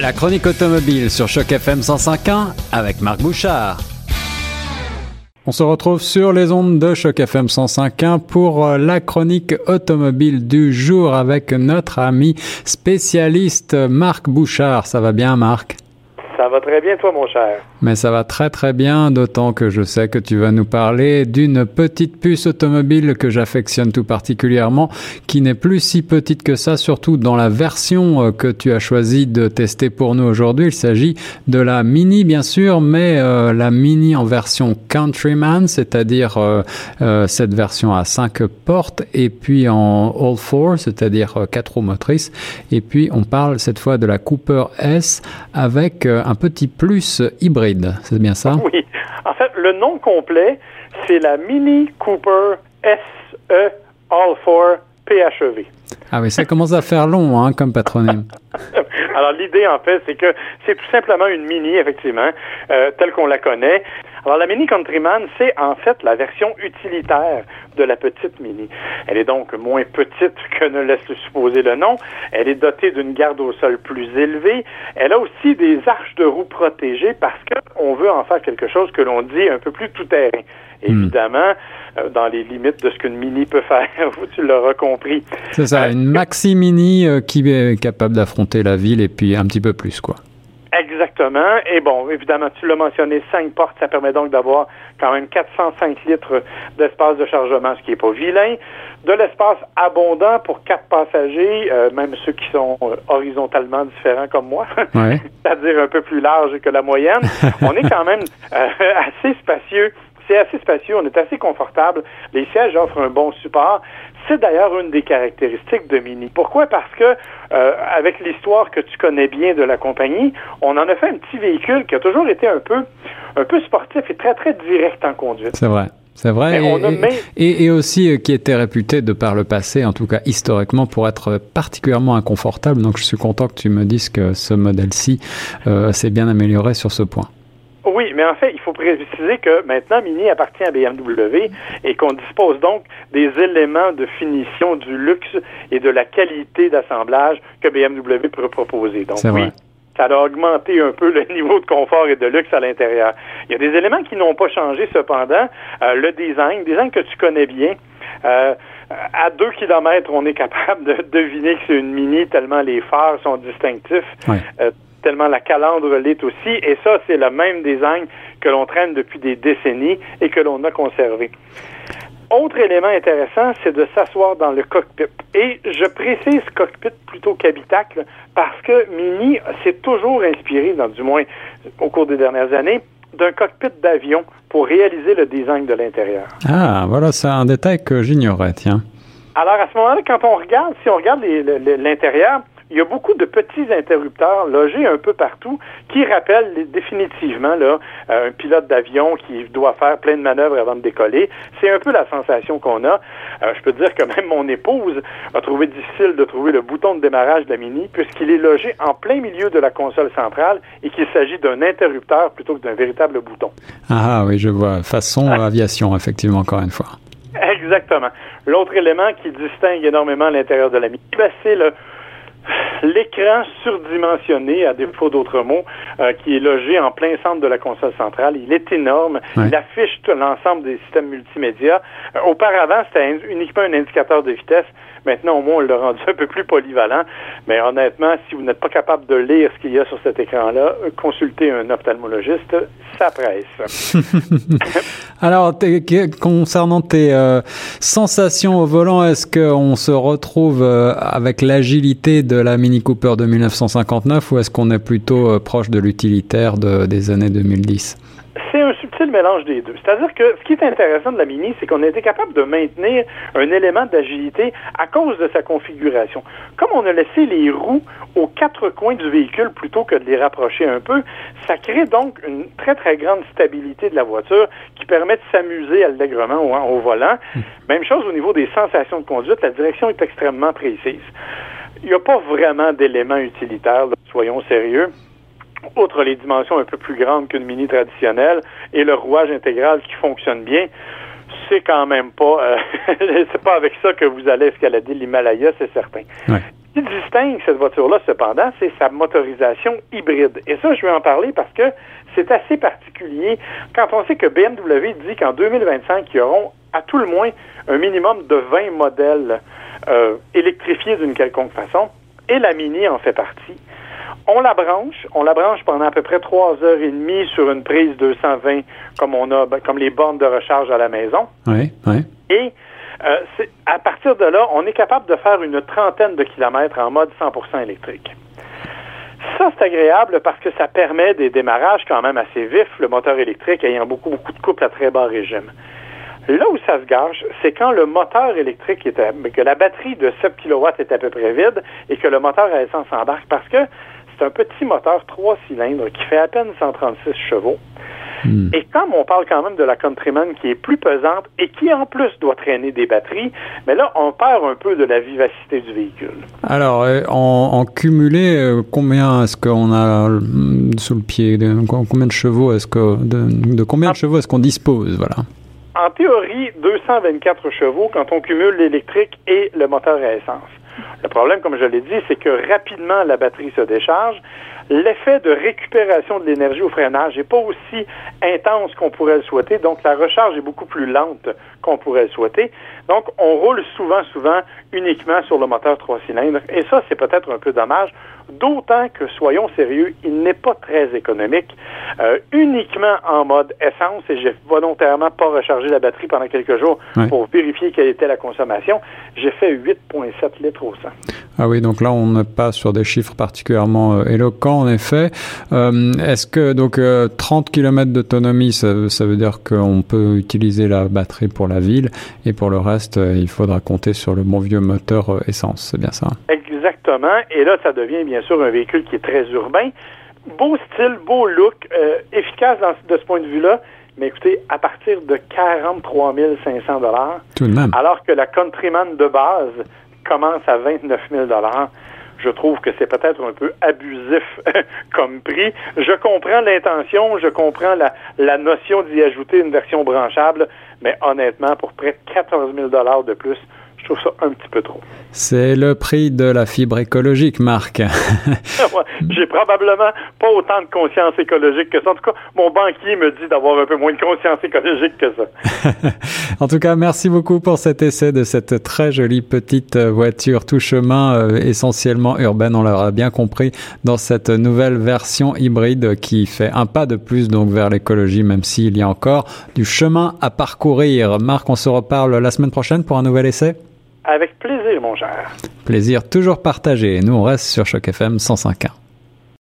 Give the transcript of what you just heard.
La chronique automobile sur Choc FM 105.1 avec Marc Bouchard. On se retrouve sur les ondes de Choc FM 105.1 pour euh, la chronique automobile du jour avec notre ami spécialiste Marc Bouchard. Ça va bien Marc? Ça va très bien, toi, mon cher. Mais ça va très très bien, d'autant que je sais que tu vas nous parler d'une petite puce automobile que j'affectionne tout particulièrement, qui n'est plus si petite que ça, surtout dans la version euh, que tu as choisi de tester pour nous aujourd'hui. Il s'agit de la Mini, bien sûr, mais euh, la Mini en version Countryman, c'est-à-dire euh, cette version à 5 portes, et puis en All Four, c'est-à-dire 4 roues motrices. Et puis on parle cette fois de la Cooper S avec petit plus hybride, c'est bien ça? Oui. En fait, le nom complet, c'est la Mini Cooper SE All 4 PHEV. Ah oui, ça commence à faire long hein, comme patronyme. Alors l'idée en fait, c'est que c'est tout simplement une Mini, effectivement, euh, telle qu'on la connaît. Alors la Mini Countryman, c'est en fait la version utilitaire de la petite Mini. Elle est donc moins petite que ne laisse supposer le nom. Elle est dotée d'une garde au sol plus élevée. Elle a aussi des arches de roue protégées parce qu'on veut en faire quelque chose que l'on dit un peu plus tout-terrain. Hmm. Évidemment, euh, dans les limites de ce qu'une Mini peut faire, tu l'auras compris. C'est ça, euh, une maxi Mini euh, qui est capable d'affronter la ville et puis un petit peu plus, quoi. Exactement. Et bon, évidemment, tu l'as mentionné, cinq portes, ça permet donc d'avoir quand même 405 litres d'espace de chargement, ce qui n'est pas vilain. De l'espace abondant pour quatre passagers, euh, même ceux qui sont euh, horizontalement différents comme moi, c'est-à-dire un peu plus large que la moyenne. On est quand même euh, assez spacieux c'est assez spacieux, on est assez confortable. Les sièges offrent un bon support. C'est d'ailleurs une des caractéristiques de Mini. Pourquoi? Parce que euh, avec l'histoire que tu connais bien de la compagnie, on en a fait un petit véhicule qui a toujours été un peu, un peu sportif et très, très direct en conduite. C'est vrai. C'est vrai. Et, et, aussi euh, qui était réputé de par le passé, en tout cas historiquement, pour être particulièrement inconfortable. Donc je suis content que tu me dises que ce modèle-ci euh, s'est bien amélioré sur ce point. Oui, mais en fait, il faut préciser que maintenant, Mini appartient à BMW et qu'on dispose donc des éléments de finition, du luxe et de la qualité d'assemblage que BMW peut proposer. Donc oui, ça a augmenté un peu le niveau de confort et de luxe à l'intérieur. Il y a des éléments qui n'ont pas changé cependant. Euh, le design, design que tu connais bien. Euh, à deux kilomètres, on est capable de deviner que c'est une Mini tellement les phares sont distinctifs. Euh, tellement la calandre l'est aussi. Et ça, c'est le même design que l'on traîne depuis des décennies et que l'on a conservé. Autre élément intéressant, c'est de s'asseoir dans le cockpit. Et je précise cockpit plutôt qu'habitacle parce que Mini s'est toujours inspiré, dans, du moins au cours des dernières années, d'un cockpit d'avion pour réaliser le design de l'intérieur. Ah, voilà, c'est un détail que j'ignorais, tiens. Alors à ce moment-là, quand on regarde, si on regarde l'intérieur, il y a beaucoup de petits interrupteurs logés un peu partout qui rappellent définitivement là, euh, un pilote d'avion qui doit faire plein de manœuvres avant de décoller. C'est un peu la sensation qu'on a. Euh, je peux dire que même mon épouse a trouvé difficile de trouver le bouton de démarrage de la Mini puisqu'il est logé en plein milieu de la console centrale et qu'il s'agit d'un interrupteur plutôt que d'un véritable bouton. Ah oui, je vois. Façon ah. aviation, effectivement, encore une fois. Exactement. L'autre élément qui distingue énormément l'intérieur de la Mini, ben, c'est le l'écran surdimensionné, à défaut d'autres mots, euh, qui est logé en plein centre de la console centrale. Il est énorme. Il affiche l'ensemble des systèmes multimédia. Euh, auparavant, c'était uniquement un indicateur de vitesse. Maintenant, au moins, on l'a rendu un peu plus polyvalent. Mais honnêtement, si vous n'êtes pas capable de lire ce qu'il y a sur cet écran-là, euh, consultez un ophtalmologiste, ça presse. Alors, concernant tes sensations au volant, est-ce qu'on se retrouve avec l'agilité de la Mini Cooper de 1959 ou est-ce qu'on est plutôt euh, proche de l'utilitaire des années 2010? C'est un subtil mélange des deux. C'est-à-dire que ce qui est intéressant de la Mini, c'est qu'on a été capable de maintenir un élément d'agilité à cause de sa configuration. Comme on a laissé les roues aux quatre coins du véhicule plutôt que de les rapprocher un peu, ça crée donc une très, très grande stabilité de la voiture qui permet de s'amuser allègrement au, au volant. Hmm. Même chose au niveau des sensations de conduite, la direction est extrêmement précise. Il n'y a pas vraiment d'éléments utilitaires, soyons sérieux. Outre les dimensions un peu plus grandes qu'une mini traditionnelle et le rouage intégral qui fonctionne bien, c'est quand même pas, euh, c'est pas avec ça que vous allez escalader l'Himalaya, c'est certain. Ce qui distingue cette voiture-là, cependant, c'est sa motorisation hybride. Et ça, je vais en parler parce que c'est assez particulier quand on sait que BMW dit qu'en 2025, ils auront à tout le moins un minimum de 20 modèles euh, électrifiés d'une quelconque façon, et la Mini en fait partie. On la branche, on la branche pendant à peu près trois heures et demie sur une prise 220 comme on a, ben, comme les bornes de recharge à la maison. Oui, oui. Et euh, à partir de là, on est capable de faire une trentaine de kilomètres en mode 100% électrique. Ça, c'est agréable parce que ça permet des démarrages quand même assez vifs, le moteur électrique ayant beaucoup, beaucoup de couple à très bas régime. Là où ça se gâche, c'est quand le moteur électrique est que la batterie de 7 kW est à peu près vide et que le moteur à essence embarque parce que c'est un petit moteur 3 cylindres qui fait à peine 136 chevaux. Hmm. Et comme on parle quand même de la Countryman qui est plus pesante et qui en plus doit traîner des batteries, mais là on perd un peu de la vivacité du véhicule. Alors euh, en, cumulé, euh, combien est-ce qu'on a euh, sous le pied de, Combien de chevaux est-ce que de, combien de chevaux est-ce qu'on dispose Voilà. En théorie, 224 chevaux quand on cumule l'électrique et le moteur à essence. Le problème, comme je l'ai dit, c'est que rapidement la batterie se décharge l'effet de récupération de l'énergie au freinage n'est pas aussi intense qu'on pourrait le souhaiter. Donc, la recharge est beaucoup plus lente qu'on pourrait le souhaiter. Donc, on roule souvent, souvent uniquement sur le moteur trois cylindres. Et ça, c'est peut-être un peu dommage. D'autant que, soyons sérieux, il n'est pas très économique. Euh, uniquement en mode essence, et j'ai volontairement pas rechargé la batterie pendant quelques jours pour vérifier quelle était la consommation, j'ai fait 8,7 litres au 100. Ah oui, donc là, on n'est pas sur des chiffres particulièrement euh, éloquents, en effet. Euh, est-ce que, donc, 30 km d'autonomie, ça, ça, veut dire qu'on peut utiliser la batterie pour la ville, et pour le reste, il faudra compter sur le bon vieux moteur essence, c'est bien ça? Exactement. Et là, ça devient bien sûr un véhicule qui est très urbain. Beau style, beau look, euh, efficace de ce point de vue-là. Mais écoutez, à partir de 43 500 Tout de même. alors que la Countryman de base commence à 29 000 je trouve que c'est peut-être un peu abusif comme prix. Je comprends l'intention, je comprends la, la notion d'y ajouter une version branchable, mais honnêtement, pour près de 14 000 de plus, trouve ça un petit peu trop. C'est le prix de la fibre écologique, Marc. J'ai probablement pas autant de conscience écologique que ça. En tout cas, mon banquier me dit d'avoir un peu moins de conscience écologique que ça. en tout cas, merci beaucoup pour cet essai de cette très jolie petite voiture tout chemin, euh, essentiellement urbaine, on l'aura bien compris, dans cette nouvelle version hybride qui fait un pas de plus donc vers l'écologie, même s'il y a encore du chemin à parcourir. Marc, on se reparle la semaine prochaine pour un nouvel essai? Avec plaisir, mon cher. Plaisir toujours partagé. Nous, on reste sur Choc FM 105.1.